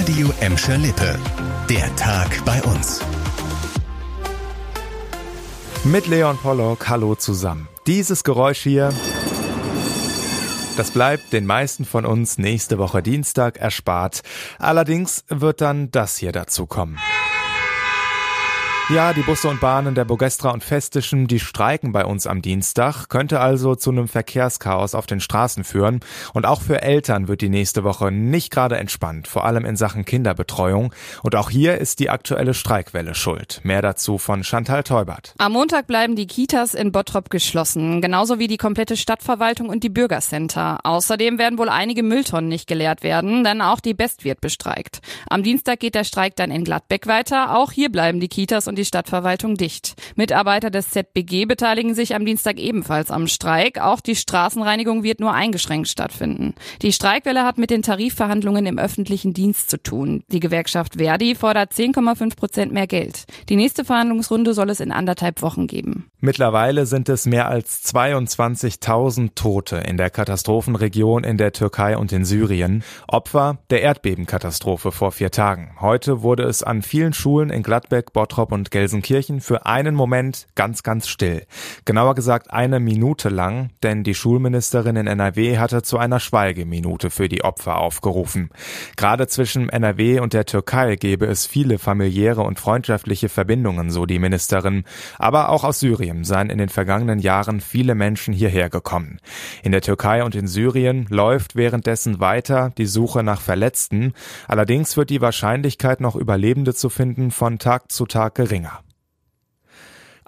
Radio Emscher Lippe. Der Tag bei uns. Mit Leon Pollock, hallo zusammen. Dieses Geräusch hier, das bleibt den meisten von uns nächste Woche Dienstag erspart. Allerdings wird dann das hier dazu kommen. Ja, die Busse und Bahnen der Bogestra und Festischen, die streiken bei uns am Dienstag, könnte also zu einem Verkehrschaos auf den Straßen führen. Und auch für Eltern wird die nächste Woche nicht gerade entspannt, vor allem in Sachen Kinderbetreuung. Und auch hier ist die aktuelle Streikwelle schuld. Mehr dazu von Chantal Teubert. Am Montag bleiben die Kitas in Bottrop geschlossen, genauso wie die komplette Stadtverwaltung und die Bürgercenter. Außerdem werden wohl einige Mülltonnen nicht geleert werden, denn auch die Best wird bestreikt. Am Dienstag geht der Streik dann in Gladbeck weiter. Auch hier bleiben die Kitas und die Stadtverwaltung dicht. Mitarbeiter des ZBG beteiligen sich am Dienstag ebenfalls am Streik. Auch die Straßenreinigung wird nur eingeschränkt stattfinden. Die Streikwelle hat mit den Tarifverhandlungen im öffentlichen Dienst zu tun. Die Gewerkschaft Verdi fordert 10,5 Prozent mehr Geld. Die nächste Verhandlungsrunde soll es in anderthalb Wochen geben. Mittlerweile sind es mehr als 22.000 Tote in der Katastrophenregion in der Türkei und in Syrien. Opfer der Erdbebenkatastrophe vor vier Tagen. Heute wurde es an vielen Schulen in Gladbeck, Bottrop und Gelsenkirchen für einen Moment ganz, ganz still. Genauer gesagt eine Minute lang, denn die Schulministerin in NRW hatte zu einer Schweigeminute für die Opfer aufgerufen. Gerade zwischen NRW und der Türkei gebe es viele familiäre und freundschaftliche Verbindungen, so die Ministerin. Aber auch aus Syrien seien in den vergangenen Jahren viele Menschen hierher gekommen. In der Türkei und in Syrien läuft währenddessen weiter die Suche nach Verletzten. Allerdings wird die Wahrscheinlichkeit, noch Überlebende zu finden, von Tag zu Tag geringer.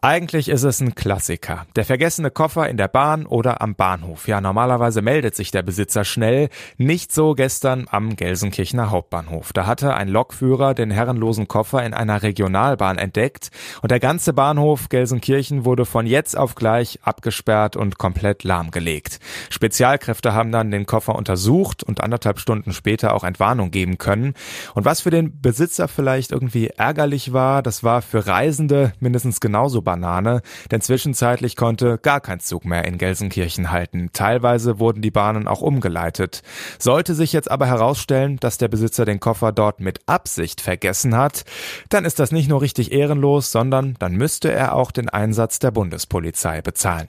Eigentlich ist es ein Klassiker. Der vergessene Koffer in der Bahn oder am Bahnhof. Ja, normalerweise meldet sich der Besitzer schnell. Nicht so gestern am Gelsenkirchener Hauptbahnhof. Da hatte ein Lokführer den herrenlosen Koffer in einer Regionalbahn entdeckt und der ganze Bahnhof Gelsenkirchen wurde von jetzt auf gleich abgesperrt und komplett lahmgelegt. Spezialkräfte haben dann den Koffer untersucht und anderthalb Stunden später auch Entwarnung geben können. Und was für den Besitzer vielleicht irgendwie ärgerlich war, das war für Reisende mindestens genauso Banane, denn zwischenzeitlich konnte gar kein Zug mehr in Gelsenkirchen halten. Teilweise wurden die Bahnen auch umgeleitet. Sollte sich jetzt aber herausstellen, dass der Besitzer den Koffer dort mit Absicht vergessen hat, dann ist das nicht nur richtig ehrenlos, sondern dann müsste er auch den Einsatz der Bundespolizei bezahlen.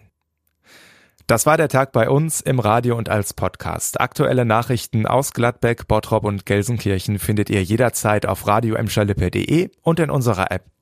Das war der Tag bei uns im Radio und als Podcast. Aktuelle Nachrichten aus Gladbeck, Bottrop und Gelsenkirchen findet ihr jederzeit auf radio und in unserer App